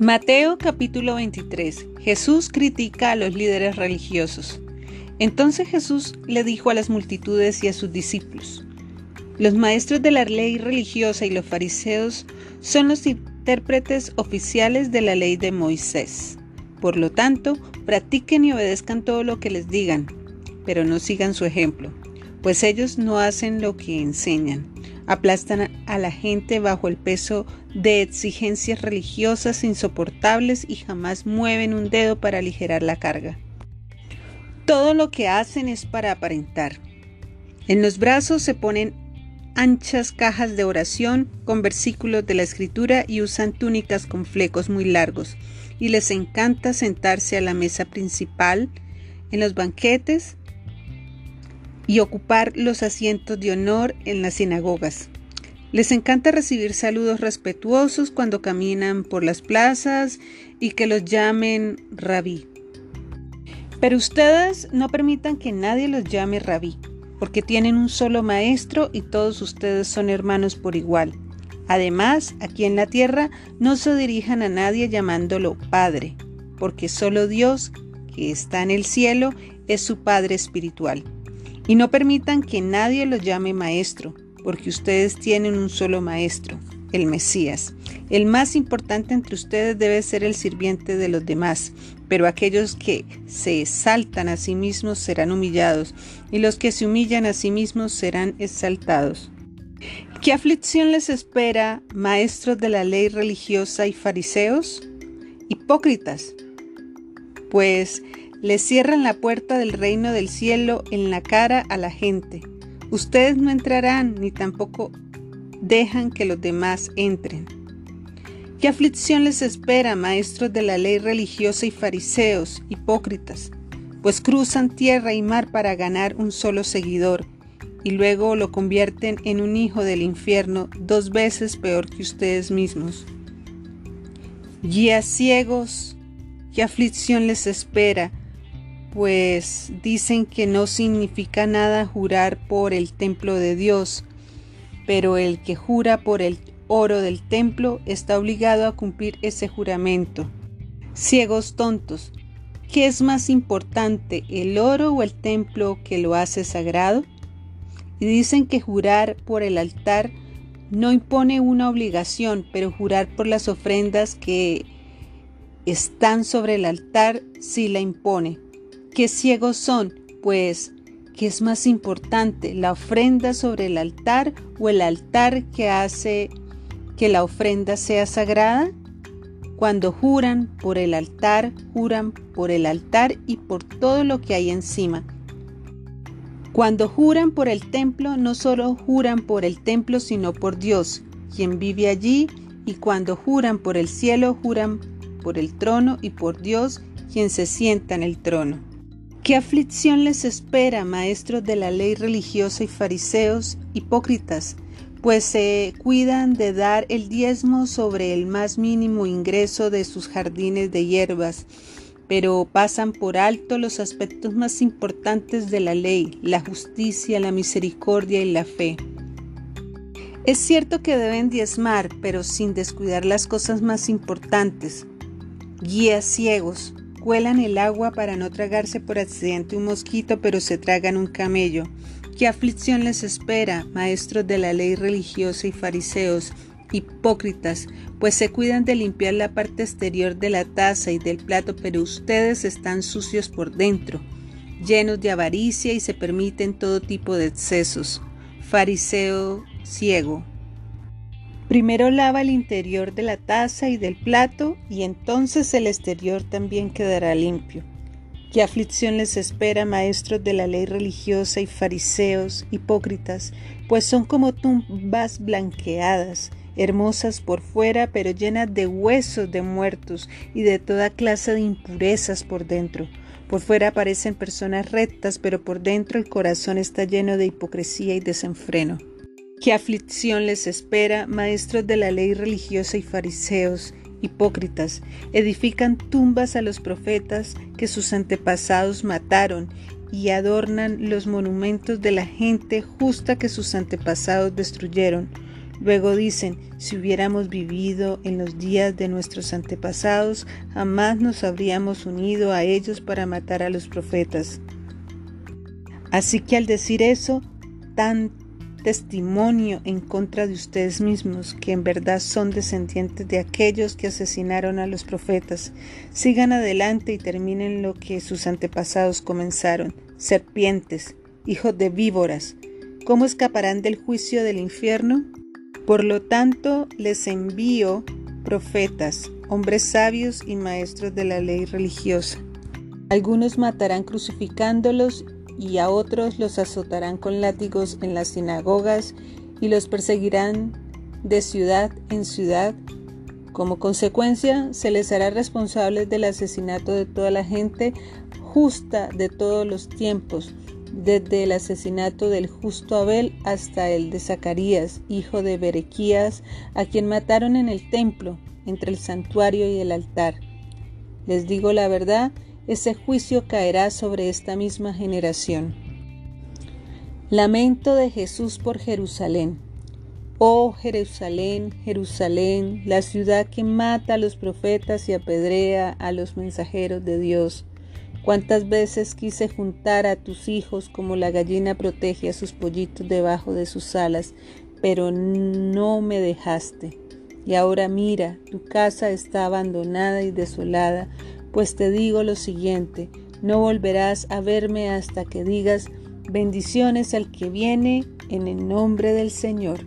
Mateo capítulo 23. Jesús critica a los líderes religiosos. Entonces Jesús le dijo a las multitudes y a sus discípulos, los maestros de la ley religiosa y los fariseos son los intérpretes oficiales de la ley de Moisés. Por lo tanto, practiquen y obedezcan todo lo que les digan, pero no sigan su ejemplo, pues ellos no hacen lo que enseñan aplastan a la gente bajo el peso de exigencias religiosas insoportables y jamás mueven un dedo para aligerar la carga. Todo lo que hacen es para aparentar. En los brazos se ponen anchas cajas de oración con versículos de la escritura y usan túnicas con flecos muy largos, y les encanta sentarse a la mesa principal en los banquetes y ocupar los asientos de honor en las sinagogas. Les encanta recibir saludos respetuosos cuando caminan por las plazas y que los llamen rabí. Pero ustedes no permitan que nadie los llame rabí, porque tienen un solo maestro y todos ustedes son hermanos por igual. Además, aquí en la tierra no se dirijan a nadie llamándolo Padre, porque solo Dios, que está en el cielo, es su Padre espiritual. Y no permitan que nadie los llame maestro, porque ustedes tienen un solo maestro, el Mesías. El más importante entre ustedes debe ser el sirviente de los demás, pero aquellos que se exaltan a sí mismos serán humillados, y los que se humillan a sí mismos serán exaltados. ¿Qué aflicción les espera, maestros de la ley religiosa y fariseos? Hipócritas, pues le cierran la puerta del reino del cielo en la cara a la gente. Ustedes no entrarán ni tampoco dejan que los demás entren. ¿Qué aflicción les espera, maestros de la ley religiosa y fariseos, hipócritas? Pues cruzan tierra y mar para ganar un solo seguidor, y luego lo convierten en un hijo del infierno dos veces peor que ustedes mismos. Guías ciegos, ¿qué aflicción les espera, pues dicen que no significa nada jurar por el templo de Dios, pero el que jura por el oro del templo está obligado a cumplir ese juramento. Ciegos tontos, ¿qué es más importante, el oro o el templo que lo hace sagrado? Y dicen que jurar por el altar no impone una obligación, pero jurar por las ofrendas que están sobre el altar sí la impone. ¿Qué ciegos son? Pues, ¿qué es más importante, la ofrenda sobre el altar o el altar que hace que la ofrenda sea sagrada? Cuando juran por el altar, juran por el altar y por todo lo que hay encima. Cuando juran por el templo, no solo juran por el templo, sino por Dios, quien vive allí, y cuando juran por el cielo, juran por el trono y por Dios, quien se sienta en el trono. ¿Qué aflicción les espera, maestros de la ley religiosa y fariseos hipócritas? Pues se cuidan de dar el diezmo sobre el más mínimo ingreso de sus jardines de hierbas, pero pasan por alto los aspectos más importantes de la ley, la justicia, la misericordia y la fe. Es cierto que deben diezmar, pero sin descuidar las cosas más importantes. Guías ciegos, Cuelan el agua para no tragarse por accidente un mosquito, pero se tragan un camello. ¿Qué aflicción les espera, maestros de la ley religiosa y fariseos, hipócritas, pues se cuidan de limpiar la parte exterior de la taza y del plato, pero ustedes están sucios por dentro, llenos de avaricia y se permiten todo tipo de excesos. Fariseo ciego. Primero lava el interior de la taza y del plato y entonces el exterior también quedará limpio. ¿Qué aflicción les espera, maestros de la ley religiosa y fariseos, hipócritas? Pues son como tumbas blanqueadas, hermosas por fuera, pero llenas de huesos de muertos y de toda clase de impurezas por dentro. Por fuera parecen personas rectas, pero por dentro el corazón está lleno de hipocresía y desenfreno. ¿Qué aflicción les espera, maestros de la ley religiosa y fariseos, hipócritas? Edifican tumbas a los profetas que sus antepasados mataron y adornan los monumentos de la gente justa que sus antepasados destruyeron. Luego dicen, si hubiéramos vivido en los días de nuestros antepasados, jamás nos habríamos unido a ellos para matar a los profetas. Así que al decir eso, tan testimonio en contra de ustedes mismos, que en verdad son descendientes de aquellos que asesinaron a los profetas. Sigan adelante y terminen lo que sus antepasados comenzaron, serpientes, hijos de víboras. ¿Cómo escaparán del juicio del infierno? Por lo tanto, les envío profetas, hombres sabios y maestros de la ley religiosa. Algunos matarán crucificándolos y a otros los azotarán con látigos en las sinagogas y los perseguirán de ciudad en ciudad. Como consecuencia, se les hará responsables del asesinato de toda la gente justa de todos los tiempos desde el asesinato del justo Abel hasta el de Zacarías, hijo de Berequías, a quien mataron en el templo, entre el santuario y el altar. Les digo la verdad, ese juicio caerá sobre esta misma generación. Lamento de Jesús por Jerusalén. Oh Jerusalén, Jerusalén, la ciudad que mata a los profetas y apedrea a los mensajeros de Dios. Cuántas veces quise juntar a tus hijos como la gallina protege a sus pollitos debajo de sus alas, pero no me dejaste. Y ahora mira, tu casa está abandonada y desolada, pues te digo lo siguiente, no volverás a verme hasta que digas bendiciones al que viene en el nombre del Señor.